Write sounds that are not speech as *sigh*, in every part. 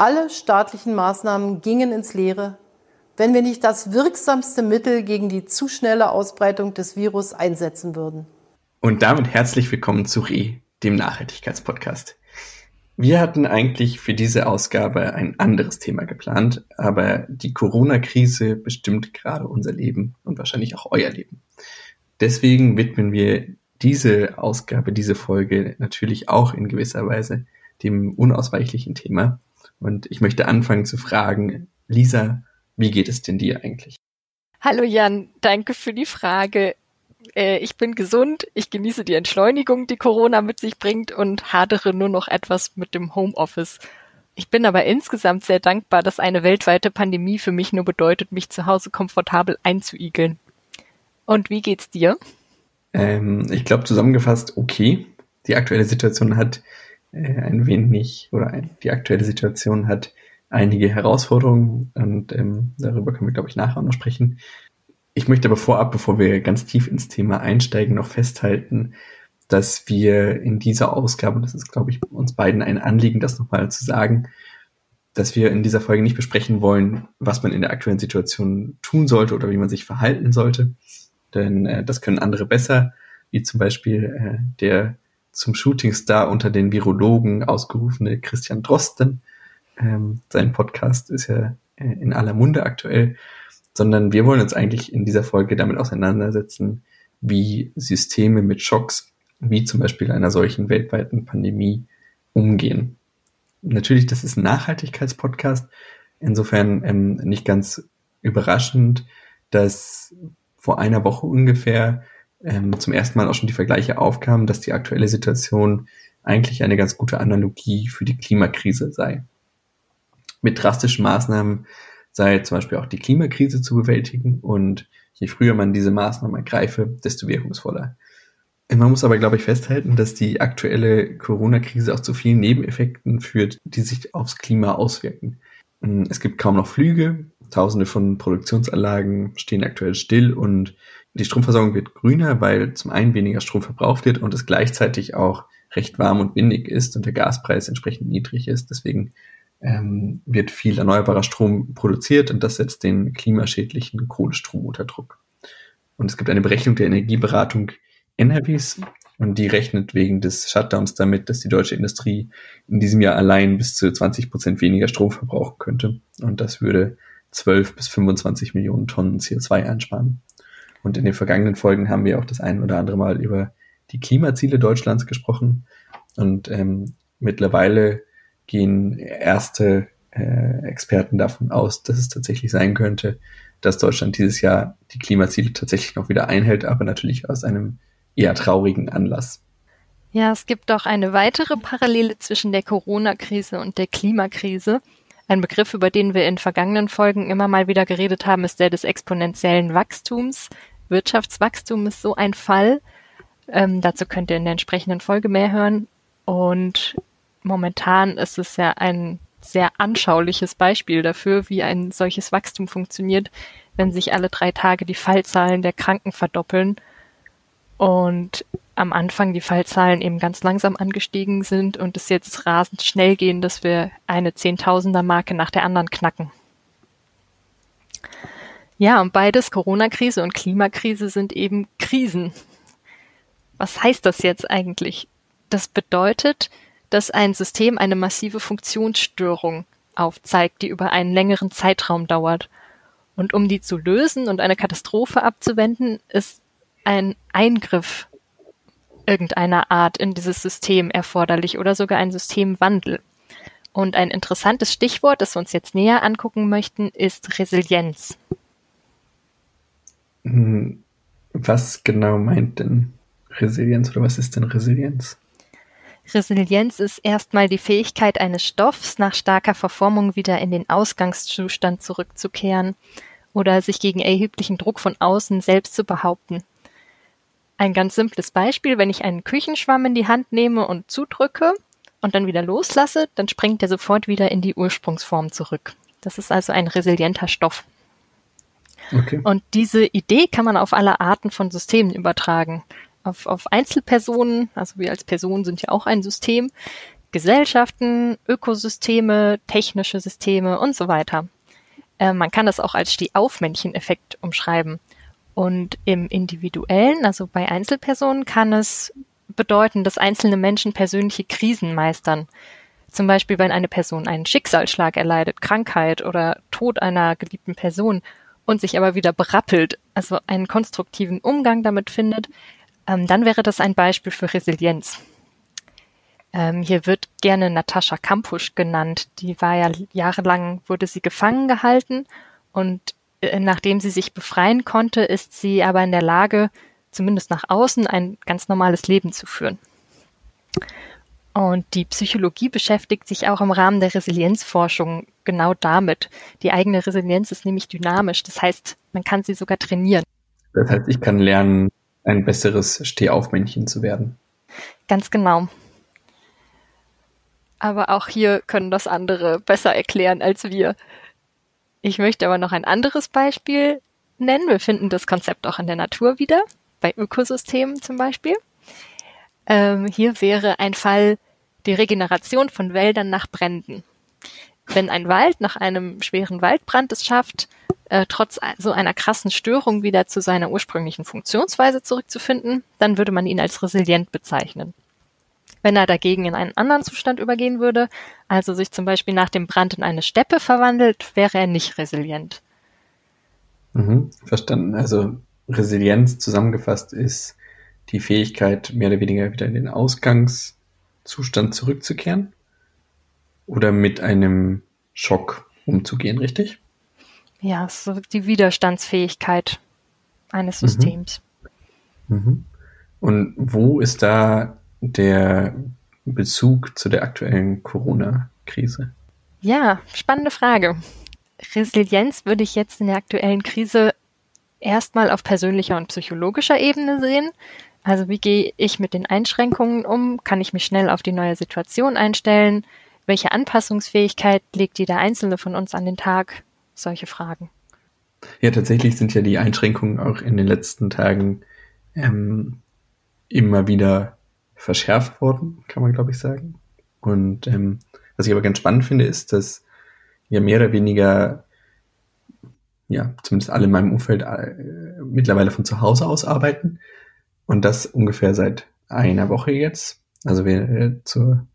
alle staatlichen Maßnahmen gingen ins Leere, wenn wir nicht das wirksamste Mittel gegen die zu schnelle Ausbreitung des Virus einsetzen würden. Und damit herzlich willkommen zu RE, dem Nachhaltigkeitspodcast. Wir hatten eigentlich für diese Ausgabe ein anderes Thema geplant, aber die Corona-Krise bestimmt gerade unser Leben und wahrscheinlich auch euer Leben. Deswegen widmen wir diese Ausgabe, diese Folge natürlich auch in gewisser Weise dem unausweichlichen Thema. Und ich möchte anfangen zu fragen, Lisa, wie geht es denn dir eigentlich? Hallo Jan, danke für die Frage. Äh, ich bin gesund, ich genieße die Entschleunigung, die Corona mit sich bringt und hadere nur noch etwas mit dem Homeoffice. Ich bin aber insgesamt sehr dankbar, dass eine weltweite Pandemie für mich nur bedeutet, mich zu Hause komfortabel einzuigeln. Und wie geht's dir? Ähm, ich glaube zusammengefasst okay. Die aktuelle Situation hat ein wenig oder ein, die aktuelle Situation hat einige Herausforderungen und ähm, darüber können wir, glaube ich, nachher noch sprechen. Ich möchte aber vorab, bevor wir ganz tief ins Thema einsteigen, noch festhalten, dass wir in dieser Ausgabe, das ist, glaube ich, uns beiden ein Anliegen, das nochmal zu sagen, dass wir in dieser Folge nicht besprechen wollen, was man in der aktuellen Situation tun sollte oder wie man sich verhalten sollte, denn äh, das können andere besser, wie zum Beispiel äh, der zum Shootingstar unter den Virologen ausgerufene Christian Drosten. Ähm, sein Podcast ist ja äh, in aller Munde aktuell, sondern wir wollen uns eigentlich in dieser Folge damit auseinandersetzen, wie Systeme mit Schocks, wie zum Beispiel einer solchen weltweiten Pandemie, umgehen. Natürlich, das ist ein Nachhaltigkeitspodcast. Insofern ähm, nicht ganz überraschend, dass vor einer Woche ungefähr ähm, zum ersten Mal auch schon die Vergleiche aufkamen, dass die aktuelle Situation eigentlich eine ganz gute Analogie für die Klimakrise sei. Mit drastischen Maßnahmen sei zum Beispiel auch die Klimakrise zu bewältigen und je früher man diese Maßnahmen ergreife, desto wirkungsvoller. Man muss aber, glaube ich, festhalten, dass die aktuelle Corona-Krise auch zu vielen Nebeneffekten führt, die sich aufs Klima auswirken. Es gibt kaum noch Flüge, Tausende von Produktionsanlagen stehen aktuell still und die Stromversorgung wird grüner, weil zum einen weniger Strom verbraucht wird und es gleichzeitig auch recht warm und windig ist und der Gaspreis entsprechend niedrig ist. Deswegen ähm, wird viel erneuerbarer Strom produziert und das setzt den klimaschädlichen Kohlestrom unter Druck. Und es gibt eine Berechnung der Energieberatung NRWs und die rechnet wegen des Shutdowns damit, dass die deutsche Industrie in diesem Jahr allein bis zu 20 Prozent weniger Strom verbrauchen könnte. Und das würde 12 bis 25 Millionen Tonnen CO2 einsparen. Und in den vergangenen Folgen haben wir auch das ein oder andere Mal über die Klimaziele Deutschlands gesprochen. Und ähm, mittlerweile gehen erste äh, Experten davon aus, dass es tatsächlich sein könnte, dass Deutschland dieses Jahr die Klimaziele tatsächlich noch wieder einhält, aber natürlich aus einem eher traurigen Anlass. Ja, es gibt auch eine weitere Parallele zwischen der Corona-Krise und der Klimakrise. Ein Begriff, über den wir in vergangenen Folgen immer mal wieder geredet haben, ist der des exponentiellen Wachstums. Wirtschaftswachstum ist so ein Fall. Ähm, dazu könnt ihr in der entsprechenden Folge mehr hören. Und momentan ist es ja ein sehr anschauliches Beispiel dafür, wie ein solches Wachstum funktioniert, wenn sich alle drei Tage die Fallzahlen der Kranken verdoppeln und am Anfang die Fallzahlen eben ganz langsam angestiegen sind und es jetzt rasend schnell gehen, dass wir eine Zehntausender Marke nach der anderen knacken. Ja, und beides, Corona-Krise und Klimakrise, sind eben Krisen. Was heißt das jetzt eigentlich? Das bedeutet, dass ein System eine massive Funktionsstörung aufzeigt, die über einen längeren Zeitraum dauert. Und um die zu lösen und eine Katastrophe abzuwenden, ist ein Eingriff irgendeiner Art in dieses System erforderlich oder sogar ein Systemwandel. Und ein interessantes Stichwort, das wir uns jetzt näher angucken möchten, ist Resilienz. Hm, was genau meint denn Resilienz oder was ist denn Resilienz? Resilienz ist erstmal die Fähigkeit eines Stoffs nach starker Verformung wieder in den Ausgangszustand zurückzukehren oder sich gegen erheblichen Druck von außen selbst zu behaupten. Ein ganz simples Beispiel, wenn ich einen Küchenschwamm in die Hand nehme und zudrücke und dann wieder loslasse, dann springt er sofort wieder in die Ursprungsform zurück. Das ist also ein resilienter Stoff. Okay. Und diese Idee kann man auf alle Arten von Systemen übertragen. Auf, auf Einzelpersonen, also wir als Person sind ja auch ein System, Gesellschaften, Ökosysteme, technische Systeme und so weiter. Äh, man kann das auch als Stehaufmännchen-Effekt umschreiben. Und im Individuellen, also bei Einzelpersonen, kann es bedeuten, dass einzelne Menschen persönliche Krisen meistern. Zum Beispiel, wenn eine Person einen Schicksalsschlag erleidet, Krankheit oder Tod einer geliebten Person und sich aber wieder berappelt, also einen konstruktiven Umgang damit findet, ähm, dann wäre das ein Beispiel für Resilienz. Ähm, hier wird gerne Natascha Kampusch genannt. Die war ja jahrelang, wurde sie gefangen gehalten und äh, nachdem sie sich befreien konnte, ist sie aber in der Lage, zumindest nach außen, ein ganz normales Leben zu führen. Und die Psychologie beschäftigt sich auch im Rahmen der Resilienzforschung genau damit. Die eigene Resilienz ist nämlich dynamisch. Das heißt, man kann sie sogar trainieren. Das heißt, ich kann lernen, ein besseres Stehaufmännchen zu werden. Ganz genau. Aber auch hier können das andere besser erklären als wir. Ich möchte aber noch ein anderes Beispiel nennen. Wir finden das Konzept auch in der Natur wieder, bei Ökosystemen zum Beispiel. Ähm, hier wäre ein Fall die Regeneration von Wäldern nach Bränden. Wenn ein Wald nach einem schweren Waldbrand es schafft, äh, trotz so einer krassen Störung wieder zu seiner ursprünglichen Funktionsweise zurückzufinden, dann würde man ihn als resilient bezeichnen. Wenn er dagegen in einen anderen Zustand übergehen würde, also sich zum Beispiel nach dem Brand in eine Steppe verwandelt, wäre er nicht resilient. Mhm, verstanden. Also Resilienz zusammengefasst ist die Fähigkeit, mehr oder weniger wieder in den Ausgangszustand zurückzukehren oder mit einem Schock umzugehen, richtig? Ja, so die Widerstandsfähigkeit eines mhm. Systems. Mhm. Mhm. Und wo ist da der Bezug zu der aktuellen Corona-Krise? Ja, spannende Frage. Resilienz würde ich jetzt in der aktuellen Krise erstmal auf persönlicher und psychologischer Ebene sehen. Also wie gehe ich mit den Einschränkungen um? Kann ich mich schnell auf die neue Situation einstellen? Welche Anpassungsfähigkeit legt jeder Einzelne von uns an den Tag? Solche Fragen. Ja, tatsächlich sind ja die Einschränkungen auch in den letzten Tagen ähm, immer wieder verschärft worden, kann man glaube ich sagen. Und ähm, was ich aber ganz spannend finde, ist, dass ja mehr oder weniger, ja, zumindest alle in meinem Umfeld äh, mittlerweile von zu Hause aus arbeiten und das ungefähr seit einer Woche jetzt. Also wir äh, zur,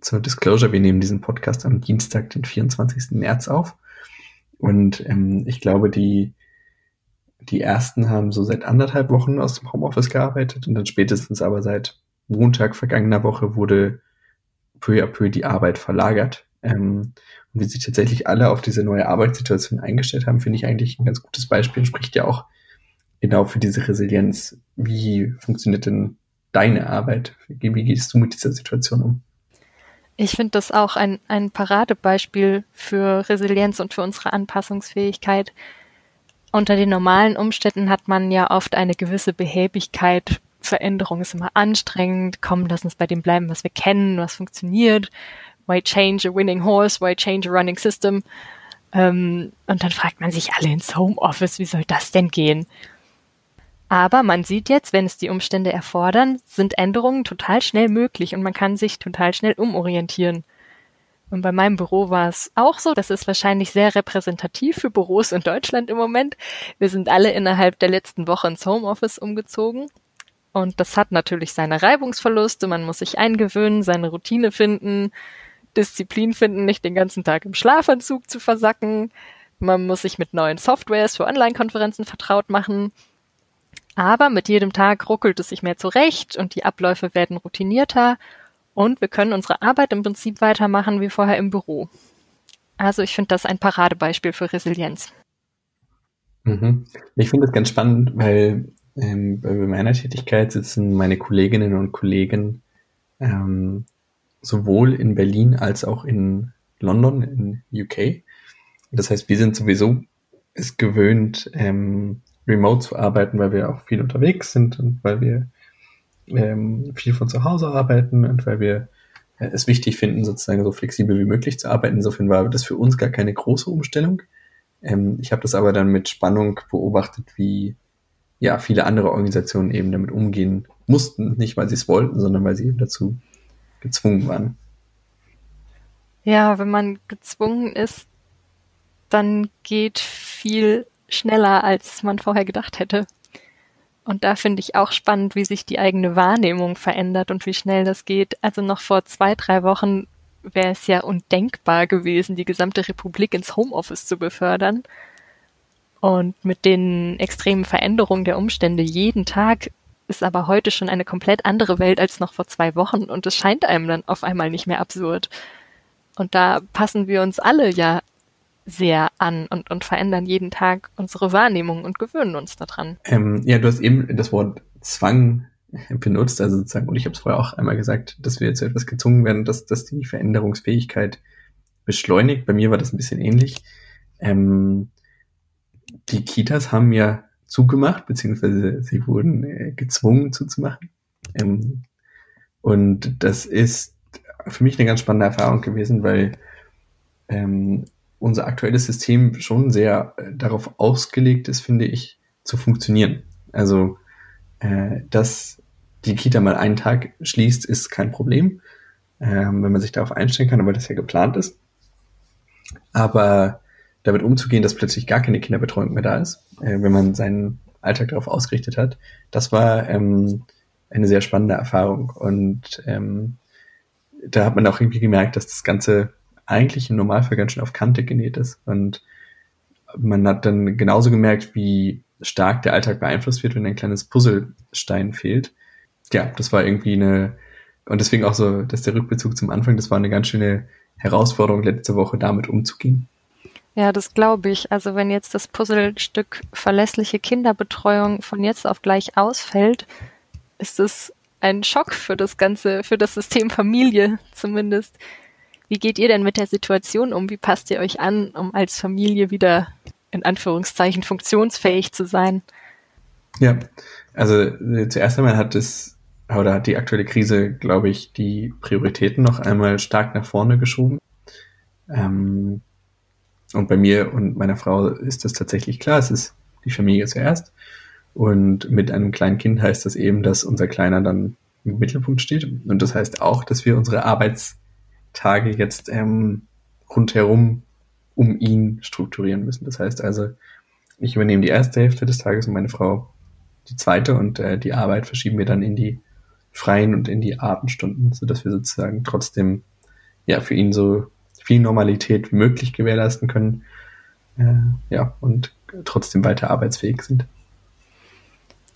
zur Disclosure, wir nehmen diesen Podcast am Dienstag, den 24. März auf. Und ähm, ich glaube, die, die ersten haben so seit anderthalb Wochen aus dem Homeoffice gearbeitet und dann spätestens aber seit Montag vergangener Woche wurde peu à peu die Arbeit verlagert. Ähm, und wie sich tatsächlich alle auf diese neue Arbeitssituation eingestellt haben, finde ich eigentlich ein ganz gutes Beispiel, spricht ja auch genau für diese Resilienz. Wie funktioniert denn deine Arbeit? Wie, gehst du mit dieser Situation um? Ich finde das auch ein, ein Paradebeispiel für Resilienz und für unsere Anpassungsfähigkeit. Unter den normalen Umständen hat man ja oft eine gewisse Behäbigkeit. Veränderung ist immer anstrengend. Komm, lass uns bei dem bleiben, was wir kennen, was funktioniert. Why change a winning horse? Why change a running system? Ähm, und dann fragt man sich alle ins Homeoffice, wie soll das denn gehen? Aber man sieht jetzt, wenn es die Umstände erfordern, sind Änderungen total schnell möglich und man kann sich total schnell umorientieren. Und bei meinem Büro war es auch so. Das ist wahrscheinlich sehr repräsentativ für Büros in Deutschland im Moment. Wir sind alle innerhalb der letzten Woche ins Homeoffice umgezogen. Und das hat natürlich seine Reibungsverluste. Man muss sich eingewöhnen, seine Routine finden, Disziplin finden, nicht den ganzen Tag im Schlafanzug zu versacken. Man muss sich mit neuen Softwares für Online-Konferenzen vertraut machen. Aber mit jedem Tag ruckelt es sich mehr zurecht und die Abläufe werden routinierter und wir können unsere Arbeit im Prinzip weitermachen wie vorher im Büro. Also ich finde das ein Paradebeispiel für Resilienz. Mhm. Ich finde das ganz spannend, weil ähm, bei meiner Tätigkeit sitzen meine Kolleginnen und Kollegen ähm, sowohl in Berlin als auch in London, in UK. Das heißt, wir sind sowieso es gewöhnt, ähm, remote zu arbeiten, weil wir auch viel unterwegs sind und weil wir ähm, viel von zu Hause arbeiten und weil wir äh, es wichtig finden, sozusagen so flexibel wie möglich zu arbeiten. Insofern war das für uns gar keine große Umstellung. Ähm, ich habe das aber dann mit Spannung beobachtet, wie ja viele andere Organisationen eben damit umgehen mussten, nicht weil sie es wollten, sondern weil sie eben dazu gezwungen waren. Ja, wenn man gezwungen ist, dann geht viel schneller, als man vorher gedacht hätte. Und da finde ich auch spannend, wie sich die eigene Wahrnehmung verändert und wie schnell das geht. Also noch vor zwei, drei Wochen wäre es ja undenkbar gewesen, die gesamte Republik ins Homeoffice zu befördern. Und mit den extremen Veränderungen der Umstände jeden Tag ist aber heute schon eine komplett andere Welt als noch vor zwei Wochen und es scheint einem dann auf einmal nicht mehr absurd. Und da passen wir uns alle ja sehr an und, und verändern jeden Tag unsere Wahrnehmung und gewöhnen uns daran. Ähm, ja, du hast eben das Wort Zwang benutzt, also sozusagen, und ich habe es vorher auch einmal gesagt, dass wir zu etwas gezwungen werden, dass, dass die Veränderungsfähigkeit beschleunigt. Bei mir war das ein bisschen ähnlich. Ähm, die Kitas haben ja zugemacht, beziehungsweise sie wurden äh, gezwungen zuzumachen. Ähm, und das ist für mich eine ganz spannende Erfahrung gewesen, weil ähm, unser aktuelles System schon sehr äh, darauf ausgelegt ist, finde ich, zu funktionieren. Also, äh, dass die Kita mal einen Tag schließt, ist kein Problem, ähm, wenn man sich darauf einstellen kann, aber das ja geplant ist. Aber damit umzugehen, dass plötzlich gar keine Kinderbetreuung mehr da ist, äh, wenn man seinen Alltag darauf ausgerichtet hat, das war ähm, eine sehr spannende Erfahrung. Und ähm, da hat man auch irgendwie gemerkt, dass das Ganze eigentlich im Normalfall ganz schön auf Kante genäht ist. Und man hat dann genauso gemerkt, wie stark der Alltag beeinflusst wird, wenn ein kleines Puzzlestein fehlt. Ja, das war irgendwie eine, und deswegen auch so, dass der Rückbezug zum Anfang, das war eine ganz schöne Herausforderung letzte Woche, damit umzugehen. Ja, das glaube ich. Also wenn jetzt das Puzzlestück verlässliche Kinderbetreuung von jetzt auf gleich ausfällt, ist es ein Schock für das ganze, für das System Familie zumindest. Wie geht ihr denn mit der Situation um? Wie passt ihr euch an, um als Familie wieder in Anführungszeichen funktionsfähig zu sein? Ja, also äh, zuerst einmal hat es oder hat die aktuelle Krise, glaube ich, die Prioritäten noch einmal stark nach vorne geschoben. Ähm, und bei mir und meiner Frau ist das tatsächlich klar, es ist die Familie zuerst. Und mit einem kleinen Kind heißt das eben, dass unser Kleiner dann im Mittelpunkt steht. Und das heißt auch, dass wir unsere Arbeitstage jetzt ähm, rundherum um ihn strukturieren müssen. Das heißt also, ich übernehme die erste Hälfte des Tages und meine Frau die zweite und äh, die Arbeit verschieben wir dann in die freien und in die Abendstunden, sodass wir sozusagen trotzdem ja für ihn so viel Normalität wie möglich gewährleisten können. Äh, ja, und trotzdem weiter arbeitsfähig sind.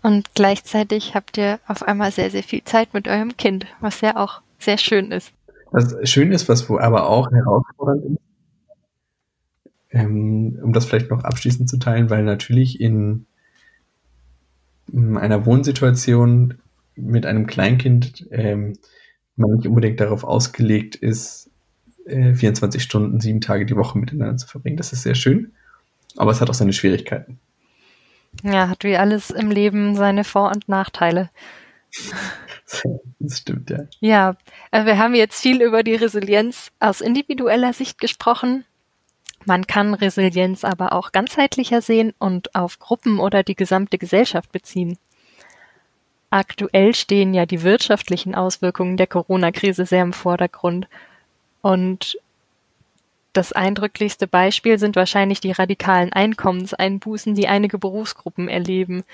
Und gleichzeitig habt ihr auf einmal sehr, sehr viel Zeit mit eurem Kind, was ja auch sehr schön ist. Was schön ist, was wo aber auch herausfordernd ist, ähm, um das vielleicht noch abschließend zu teilen, weil natürlich in, in einer Wohnsituation mit einem Kleinkind ähm, man nicht unbedingt darauf ausgelegt ist, 24 äh, Stunden, sieben Tage die Woche miteinander zu verbringen. Das ist sehr schön, aber es hat auch seine Schwierigkeiten. Ja, hat wie alles im Leben seine Vor- und Nachteile. *laughs* Das stimmt, ja. Ja, äh, wir haben jetzt viel über die Resilienz aus individueller Sicht gesprochen. Man kann Resilienz aber auch ganzheitlicher sehen und auf Gruppen oder die gesamte Gesellschaft beziehen. Aktuell stehen ja die wirtschaftlichen Auswirkungen der Corona-Krise sehr im Vordergrund und das eindrücklichste Beispiel sind wahrscheinlich die radikalen Einkommenseinbußen, die einige Berufsgruppen erleben.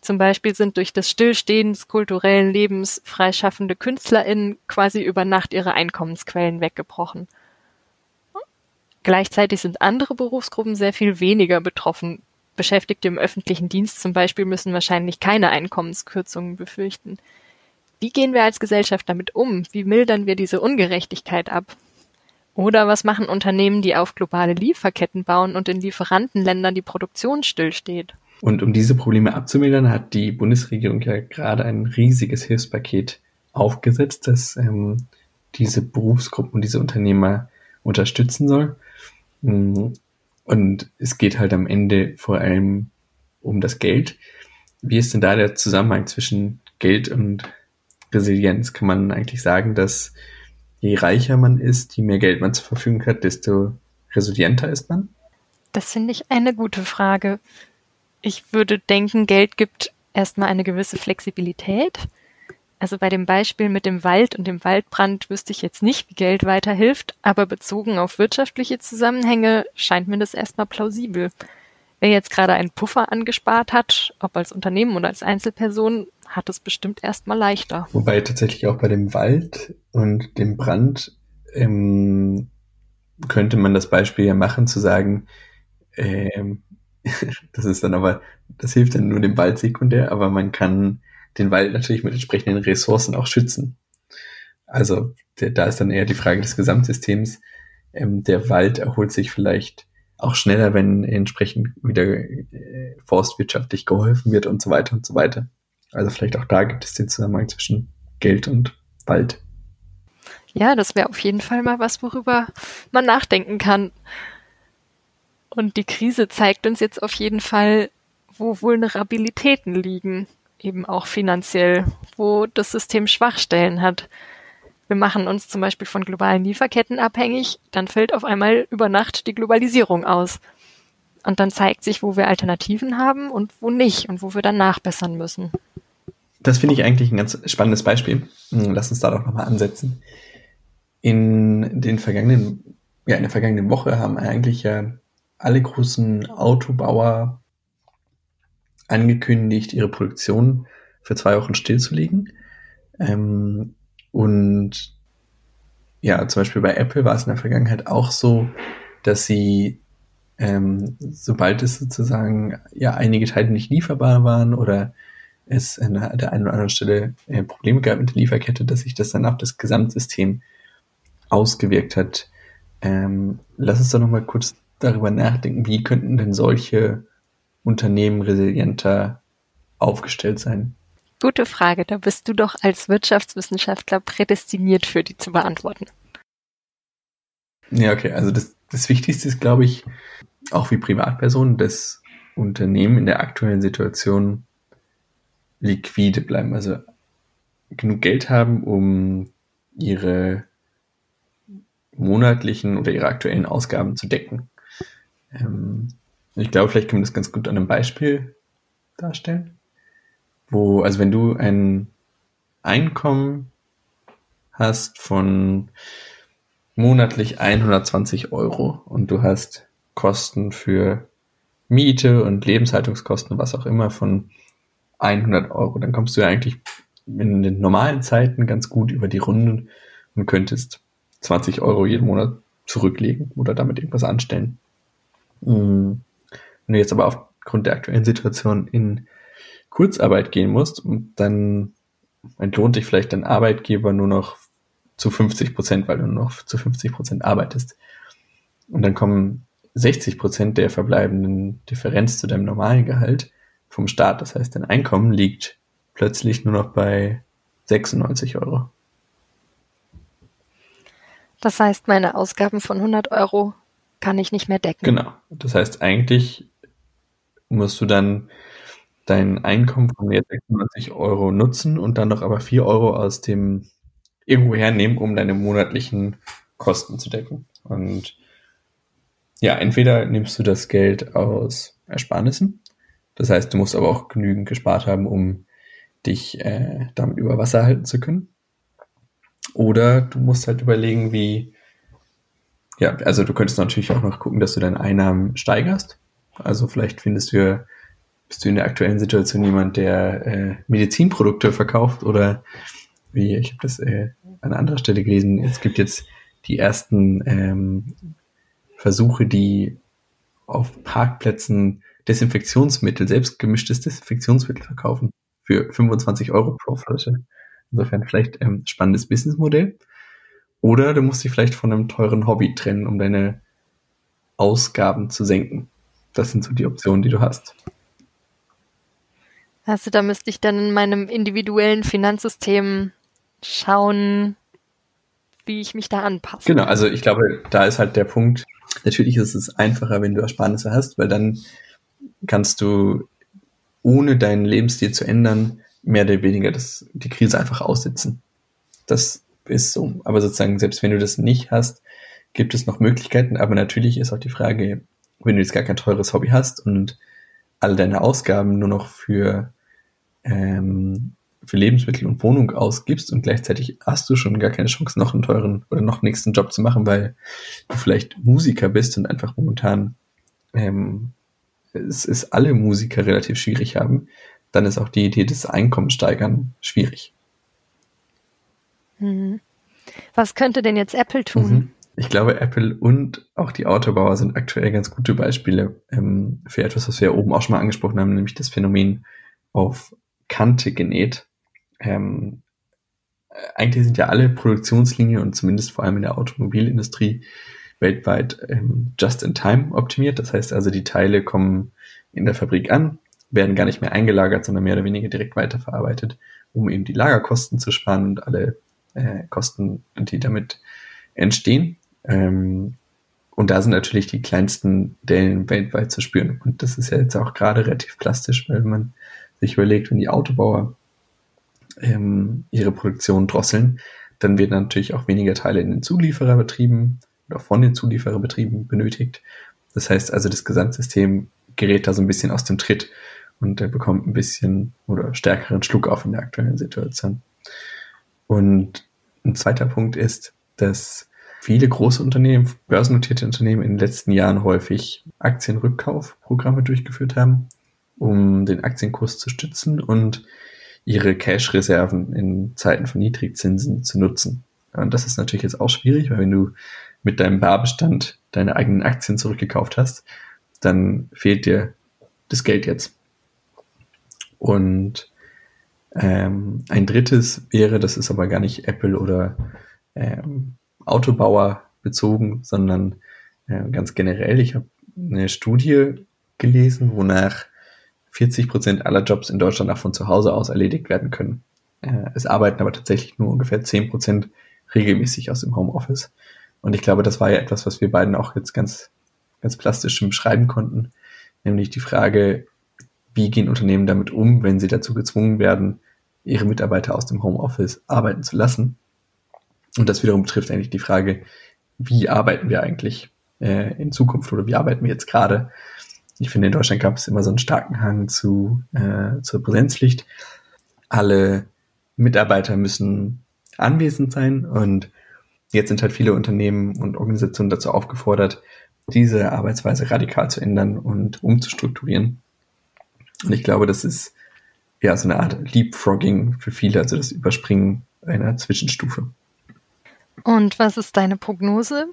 Zum Beispiel sind durch das Stillstehen des kulturellen Lebens freischaffende KünstlerInnen quasi über Nacht ihre Einkommensquellen weggebrochen. Gleichzeitig sind andere Berufsgruppen sehr viel weniger betroffen. Beschäftigte im öffentlichen Dienst zum Beispiel müssen wahrscheinlich keine Einkommenskürzungen befürchten. Wie gehen wir als Gesellschaft damit um? Wie mildern wir diese Ungerechtigkeit ab? Oder was machen Unternehmen, die auf globale Lieferketten bauen und in Lieferantenländern die Produktion stillsteht? Und um diese Probleme abzumildern, hat die Bundesregierung ja gerade ein riesiges Hilfspaket aufgesetzt, das ähm, diese Berufsgruppen und diese Unternehmer unterstützen soll. Mm, und es geht halt am Ende vor allem um das Geld. Wie ist denn da der Zusammenhang zwischen Geld und Resilienz? Kann man eigentlich sagen, dass je reicher man ist, je mehr Geld man zur Verfügung hat, desto resilienter ist man? Das finde ich eine gute Frage. Ich würde denken, Geld gibt erstmal eine gewisse Flexibilität. Also bei dem Beispiel mit dem Wald und dem Waldbrand wüsste ich jetzt nicht, wie Geld weiterhilft, aber bezogen auf wirtschaftliche Zusammenhänge scheint mir das erstmal plausibel. Wer jetzt gerade einen Puffer angespart hat, ob als Unternehmen oder als Einzelperson, hat es bestimmt erstmal leichter. Wobei tatsächlich auch bei dem Wald und dem Brand ähm, könnte man das Beispiel ja machen, zu sagen, ähm, *laughs* das ist dann aber, das hilft dann nur dem Wald sekundär, aber man kann den Wald natürlich mit entsprechenden Ressourcen auch schützen. Also der, da ist dann eher die Frage des Gesamtsystems. Ähm, der Wald erholt sich vielleicht auch schneller, wenn entsprechend wieder äh, forstwirtschaftlich geholfen wird und so weiter und so weiter. Also vielleicht auch da gibt es den Zusammenhang zwischen Geld und Wald. Ja, das wäre auf jeden Fall mal was, worüber man nachdenken kann. Und die Krise zeigt uns jetzt auf jeden Fall, wo Vulnerabilitäten liegen eben auch finanziell, wo das System Schwachstellen hat. Wir machen uns zum Beispiel von globalen Lieferketten abhängig, dann fällt auf einmal über Nacht die Globalisierung aus. Und dann zeigt sich, wo wir Alternativen haben und wo nicht und wo wir dann nachbessern müssen. Das finde ich eigentlich ein ganz spannendes Beispiel. Hm, lass uns da doch nochmal ansetzen. In den vergangenen, ja, in der vergangenen Woche haben eigentlich ja alle großen Autobauer angekündigt, ihre Produktion für zwei Wochen stillzulegen. Ähm, und ja, zum Beispiel bei Apple war es in der Vergangenheit auch so, dass sie, ähm, sobald es sozusagen ja einige Teile nicht lieferbar waren oder es an der einen oder anderen Stelle äh, Probleme gab mit der Lieferkette, dass sich das dann auf das Gesamtsystem ausgewirkt hat. Ähm, lass uns doch nochmal kurz darüber nachdenken, wie könnten denn solche Unternehmen resilienter aufgestellt sein? Gute Frage. Da bist du doch als Wirtschaftswissenschaftler prädestiniert für die zu beantworten. Ja, okay. Also das, das Wichtigste ist, glaube ich, auch wie Privatperson, dass Unternehmen in der aktuellen Situation liquide bleiben, also genug Geld haben, um ihre monatlichen oder ihre aktuellen Ausgaben zu decken. Ähm, ich glaube, vielleicht kann man das ganz gut an einem Beispiel darstellen. Wo, also wenn du ein Einkommen hast von monatlich 120 Euro und du hast Kosten für Miete und Lebenshaltungskosten, was auch immer, von 100 Euro, dann kommst du ja eigentlich in den normalen Zeiten ganz gut über die Runden und könntest 20 Euro jeden Monat zurücklegen oder damit irgendwas anstellen. Mhm. Wenn du jetzt aber aufgrund der aktuellen Situation in Kurzarbeit gehen musst, dann entlohnt dich vielleicht dein Arbeitgeber nur noch zu 50 Prozent, weil du nur noch zu 50 Prozent arbeitest. Und dann kommen 60 Prozent der verbleibenden Differenz zu deinem normalen Gehalt vom Staat. Das heißt, dein Einkommen liegt plötzlich nur noch bei 96 Euro. Das heißt, meine Ausgaben von 100 Euro kann ich nicht mehr decken. Genau. Das heißt, eigentlich musst du dann dein Einkommen von jetzt 96 Euro nutzen und dann noch aber 4 Euro aus dem irgendwo hernehmen, um deine monatlichen Kosten zu decken. Und ja, entweder nimmst du das Geld aus Ersparnissen, das heißt, du musst aber auch genügend gespart haben, um dich äh, damit über Wasser halten zu können. Oder du musst halt überlegen, wie, ja, also du könntest natürlich auch noch gucken, dass du deine Einnahmen steigerst. Also vielleicht findest du, bist du in der aktuellen Situation jemand, der äh, Medizinprodukte verkauft oder wie, ich habe das äh, an anderer Stelle gelesen, es gibt jetzt die ersten ähm, Versuche, die auf Parkplätzen Desinfektionsmittel, selbstgemischtes Desinfektionsmittel verkaufen für 25 Euro pro Flasche. Insofern vielleicht ähm, spannendes Businessmodell. Oder du musst dich vielleicht von einem teuren Hobby trennen, um deine Ausgaben zu senken. Das sind so die Optionen, die du hast. Also da müsste ich dann in meinem individuellen Finanzsystem schauen, wie ich mich da anpasse. Genau, also ich glaube, da ist halt der Punkt, natürlich ist es einfacher, wenn du Ersparnisse hast, weil dann kannst du, ohne deinen Lebensstil zu ändern, mehr oder weniger das, die Krise einfach aussitzen. Das ist so. Aber sozusagen, selbst wenn du das nicht hast, gibt es noch Möglichkeiten. Aber natürlich ist auch die Frage, wenn du jetzt gar kein teures Hobby hast und all deine Ausgaben nur noch für, ähm, für Lebensmittel und Wohnung ausgibst und gleichzeitig hast du schon gar keine Chance, noch einen teuren oder noch nächsten Job zu machen, weil du vielleicht Musiker bist und einfach momentan ähm, es ist alle Musiker relativ schwierig haben, dann ist auch die Idee des Einkommenssteigern schwierig. Mhm. Was könnte denn jetzt Apple tun? Mhm. Ich glaube, Apple und auch die Autobauer sind aktuell ganz gute Beispiele ähm, für etwas, was wir oben auch schon mal angesprochen haben, nämlich das Phänomen auf Kante genäht. Ähm, eigentlich sind ja alle Produktionslinien und zumindest vor allem in der Automobilindustrie weltweit ähm, just in time optimiert. Das heißt also, die Teile kommen in der Fabrik an, werden gar nicht mehr eingelagert, sondern mehr oder weniger direkt weiterverarbeitet, um eben die Lagerkosten zu sparen und alle äh, Kosten, die damit entstehen. Ähm, und da sind natürlich die kleinsten Dellen weltweit zu spüren. Und das ist ja jetzt auch gerade relativ plastisch, weil man sich überlegt, wenn die Autobauer ähm, ihre Produktion drosseln, dann werden natürlich auch weniger Teile in den Zuliefererbetrieben oder von den Zuliefererbetrieben benötigt. Das heißt also, das Gesamtsystem gerät da so ein bisschen aus dem Tritt und er bekommt ein bisschen oder stärkeren Schluck auf in der aktuellen Situation. Und ein zweiter Punkt ist, dass viele große Unternehmen, börsennotierte Unternehmen in den letzten Jahren häufig Aktienrückkaufprogramme durchgeführt haben, um den Aktienkurs zu stützen und ihre Cash-Reserven in Zeiten von Niedrigzinsen zu nutzen. Und das ist natürlich jetzt auch schwierig, weil wenn du mit deinem Barbestand deine eigenen Aktien zurückgekauft hast, dann fehlt dir das Geld jetzt. Und ähm, ein drittes wäre, das ist aber gar nicht Apple oder ähm, Autobauer bezogen, sondern äh, ganz generell. Ich habe eine Studie gelesen, wonach 40 Prozent aller Jobs in Deutschland auch von zu Hause aus erledigt werden können. Äh, es arbeiten aber tatsächlich nur ungefähr 10 Prozent regelmäßig aus dem Homeoffice. Und ich glaube, das war ja etwas, was wir beiden auch jetzt ganz, ganz plastisch beschreiben konnten, nämlich die Frage, wie gehen Unternehmen damit um, wenn sie dazu gezwungen werden, ihre Mitarbeiter aus dem Homeoffice arbeiten zu lassen. Und das wiederum betrifft eigentlich die Frage, wie arbeiten wir eigentlich äh, in Zukunft oder wie arbeiten wir jetzt gerade? Ich finde, in Deutschland gab es immer so einen starken Hang zu, äh, zur Präsenzpflicht. Alle Mitarbeiter müssen anwesend sein und jetzt sind halt viele Unternehmen und Organisationen dazu aufgefordert, diese Arbeitsweise radikal zu ändern und umzustrukturieren. Und ich glaube, das ist ja so eine Art Leapfrogging für viele, also das Überspringen einer Zwischenstufe. Und was ist deine Prognose?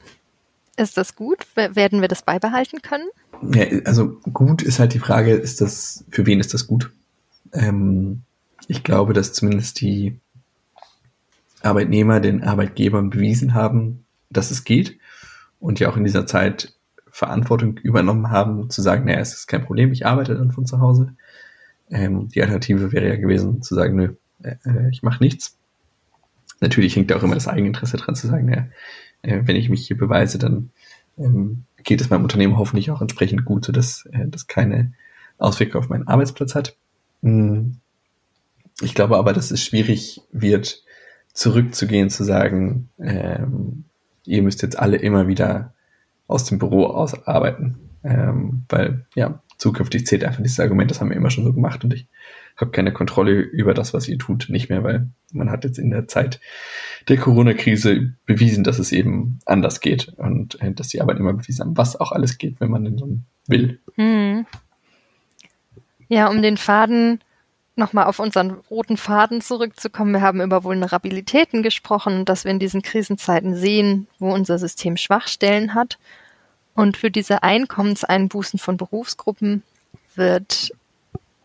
Ist das gut? Werden wir das beibehalten können? Ja, also gut ist halt die Frage, ist das, für wen ist das gut? Ähm, ich glaube, dass zumindest die Arbeitnehmer den Arbeitgebern bewiesen haben, dass es geht und ja auch in dieser Zeit Verantwortung übernommen haben, zu sagen, naja, es ist kein Problem, ich arbeite dann von zu Hause. Ähm, die Alternative wäre ja gewesen, zu sagen, nö, äh, äh ich mache nichts. Natürlich hängt da auch immer das Eigeninteresse dran, zu sagen, naja, äh, wenn ich mich hier beweise, dann ähm, geht es meinem Unternehmen hoffentlich auch entsprechend gut, sodass äh, das keine Auswirkungen auf meinen Arbeitsplatz hat. Hm. Ich glaube aber, dass es schwierig wird, zurückzugehen, zu sagen, ähm, ihr müsst jetzt alle immer wieder aus dem Büro aus arbeiten. Ähm, weil ja, zukünftig zählt einfach dieses Argument, das haben wir immer schon so gemacht und ich habe keine Kontrolle über das, was ihr tut, nicht mehr, weil man hat jetzt in der Zeit der Corona-Krise bewiesen, dass es eben anders geht und äh, dass die Arbeit immer bewiesen haben, was auch alles geht, wenn man denn will. Hm. Ja, um den Faden nochmal auf unseren roten Faden zurückzukommen. Wir haben über Vulnerabilitäten gesprochen, dass wir in diesen Krisenzeiten sehen, wo unser System Schwachstellen hat. Und für diese Einkommenseinbußen von Berufsgruppen wird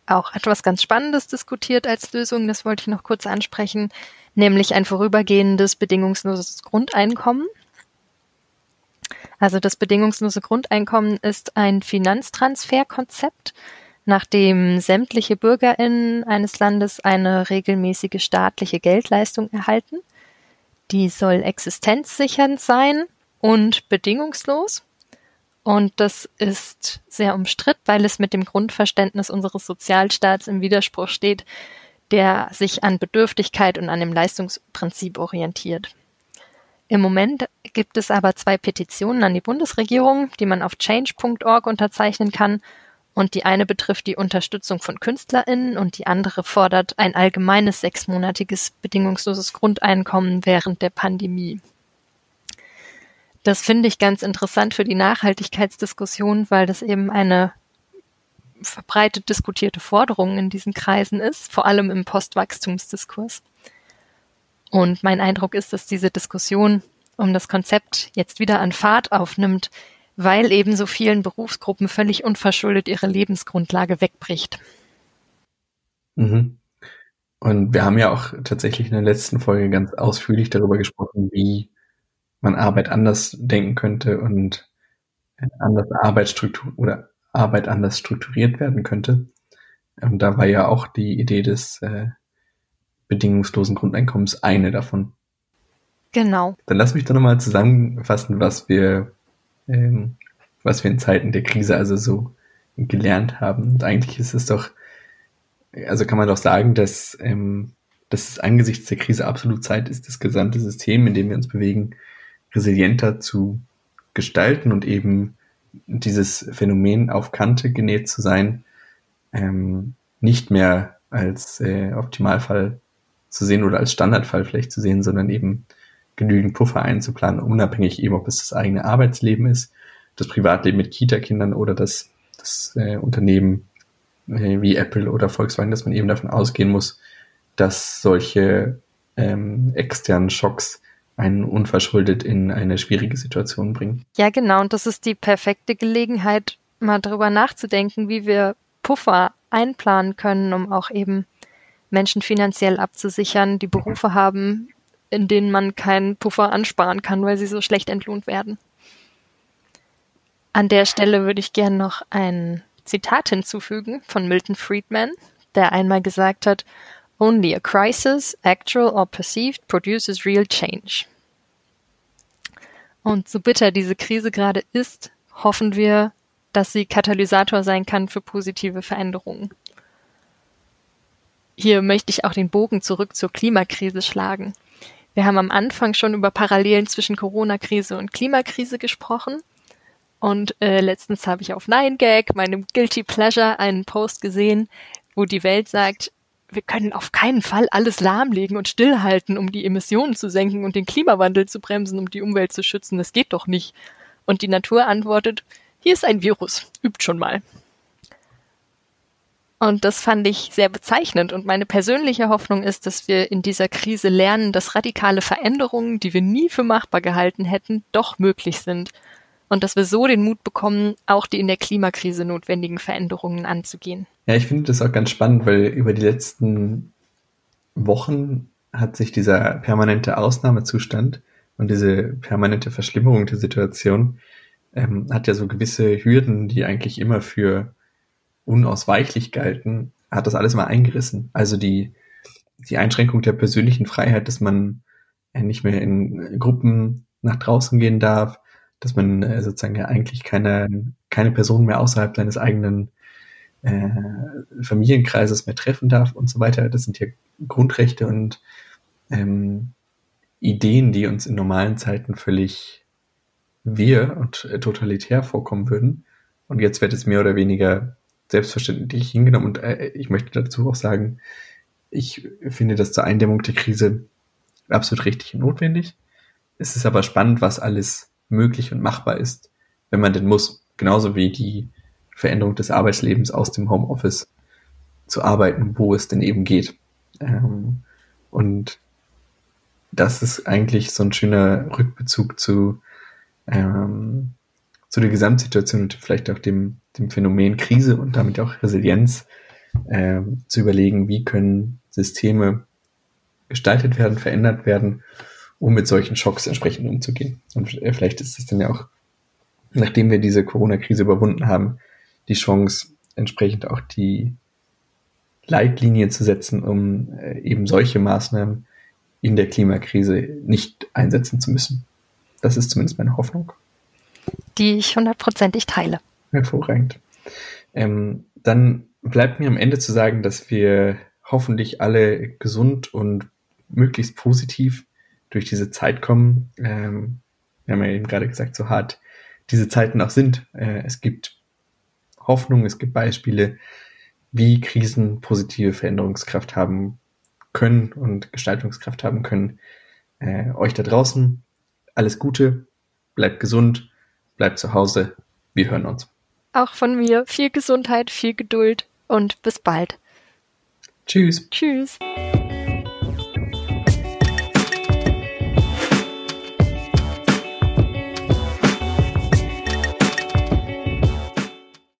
auch etwas ganz Spannendes diskutiert als Lösung. Das wollte ich noch kurz ansprechen, nämlich ein vorübergehendes bedingungsloses Grundeinkommen. Also das bedingungslose Grundeinkommen ist ein Finanztransferkonzept, nachdem sämtliche Bürgerinnen eines Landes eine regelmäßige staatliche Geldleistung erhalten. Die soll existenzsichernd sein und bedingungslos. Und das ist sehr umstritten, weil es mit dem Grundverständnis unseres Sozialstaats im Widerspruch steht, der sich an Bedürftigkeit und an dem Leistungsprinzip orientiert. Im Moment gibt es aber zwei Petitionen an die Bundesregierung, die man auf change.org unterzeichnen kann Und die eine betrifft die Unterstützung von KünstlerInnen und die andere fordert ein allgemeines sechsmonatiges bedingungsloses Grundeinkommen während der Pandemie. Das finde ich ganz interessant für die Nachhaltigkeitsdiskussion, weil das eben eine verbreitet diskutierte Forderung in diesen Kreisen ist, vor allem im Postwachstumsdiskurs. Und mein Eindruck ist, dass diese Diskussion um das Konzept jetzt wieder an Fahrt aufnimmt, weil eben so vielen Berufsgruppen völlig unverschuldet ihre Lebensgrundlage wegbricht. Mhm. Und wir haben ja auch tatsächlich in der letzten Folge ganz ausführlich darüber gesprochen, wie man Arbeit anders denken könnte und anders Arbeitsstruktur oder Arbeit anders strukturiert werden könnte. Und da war ja auch die Idee des äh, bedingungslosen Grundeinkommens eine davon. Genau. Dann lass mich doch nochmal zusammenfassen, was wir ähm, was wir in Zeiten der Krise also so gelernt haben. Und eigentlich ist es doch, also kann man doch sagen, dass, ähm, dass es angesichts der Krise absolut Zeit ist, das gesamte System, in dem wir uns bewegen, resilienter zu gestalten und eben dieses Phänomen auf Kante genäht zu sein, ähm, nicht mehr als äh, Optimalfall zu sehen oder als Standardfall vielleicht zu sehen, sondern eben genügend Puffer einzuplanen, unabhängig eben, ob es das eigene Arbeitsleben ist, das Privatleben mit Kita-Kindern oder das, das äh, Unternehmen äh, wie Apple oder Volkswagen, dass man eben davon ausgehen muss, dass solche ähm, externen Schocks einen unverschuldet in eine schwierige Situation bringen. Ja, genau. Und das ist die perfekte Gelegenheit, mal darüber nachzudenken, wie wir Puffer einplanen können, um auch eben Menschen finanziell abzusichern, die Berufe haben, in denen man keinen Puffer ansparen kann, weil sie so schlecht entlohnt werden. An der Stelle würde ich gerne noch ein Zitat hinzufügen von Milton Friedman, der einmal gesagt hat, Only a crisis, actual or perceived, produces real change. Und so bitter diese Krise gerade ist, hoffen wir, dass sie Katalysator sein kann für positive Veränderungen. Hier möchte ich auch den Bogen zurück zur Klimakrise schlagen. Wir haben am Anfang schon über Parallelen zwischen Corona-Krise und Klimakrise gesprochen. Und äh, letztens habe ich auf 9gag, meinem Guilty Pleasure, einen Post gesehen, wo die Welt sagt, wir können auf keinen Fall alles lahmlegen und stillhalten, um die Emissionen zu senken und den Klimawandel zu bremsen, um die Umwelt zu schützen. Das geht doch nicht. Und die Natur antwortet, hier ist ein Virus, übt schon mal. Und das fand ich sehr bezeichnend. Und meine persönliche Hoffnung ist, dass wir in dieser Krise lernen, dass radikale Veränderungen, die wir nie für machbar gehalten hätten, doch möglich sind. Und dass wir so den Mut bekommen, auch die in der Klimakrise notwendigen Veränderungen anzugehen. Ja, ich finde das auch ganz spannend, weil über die letzten Wochen hat sich dieser permanente Ausnahmezustand und diese permanente Verschlimmerung der Situation ähm, hat ja so gewisse Hürden, die eigentlich immer für unausweichlich galten, hat das alles mal eingerissen. Also die, die Einschränkung der persönlichen Freiheit, dass man nicht mehr in Gruppen nach draußen gehen darf, dass man äh, sozusagen ja eigentlich keine, keine Person mehr außerhalb seines eigenen äh, Familienkreises mehr treffen darf und so weiter. Das sind ja Grundrechte und ähm, Ideen, die uns in normalen Zeiten völlig wir und äh, totalitär vorkommen würden. Und jetzt wird es mehr oder weniger selbstverständlich hingenommen. Und äh, ich möchte dazu auch sagen, ich finde das zur Eindämmung der Krise absolut richtig und notwendig. Es ist aber spannend, was alles möglich und machbar ist, wenn man denn muss. Genauso wie die Veränderung des Arbeitslebens aus dem Homeoffice zu arbeiten, wo es denn eben geht. Ähm, und das ist eigentlich so ein schöner Rückbezug zu ähm, zu der Gesamtsituation und vielleicht auch dem, dem Phänomen Krise und damit auch Resilienz äh, zu überlegen, wie können Systeme gestaltet werden, verändert werden, um mit solchen Schocks entsprechend umzugehen. Und äh, vielleicht ist es dann ja auch, nachdem wir diese Corona-Krise überwunden haben, die Chance, entsprechend auch die Leitlinien zu setzen, um äh, eben solche Maßnahmen in der Klimakrise nicht einsetzen zu müssen. Das ist zumindest meine Hoffnung die ich hundertprozentig teile. Hervorragend. Ähm, dann bleibt mir am Ende zu sagen, dass wir hoffentlich alle gesund und möglichst positiv durch diese Zeit kommen. Ähm, wir haben ja eben gerade gesagt, so hart diese Zeiten auch sind. Äh, es gibt Hoffnung, es gibt Beispiele, wie Krisen positive Veränderungskraft haben können und Gestaltungskraft haben können. Äh, euch da draußen alles Gute, bleibt gesund, bleibt zu Hause. Wir hören uns. Auch von mir viel Gesundheit, viel Geduld und bis bald. Tschüss. Tschüss.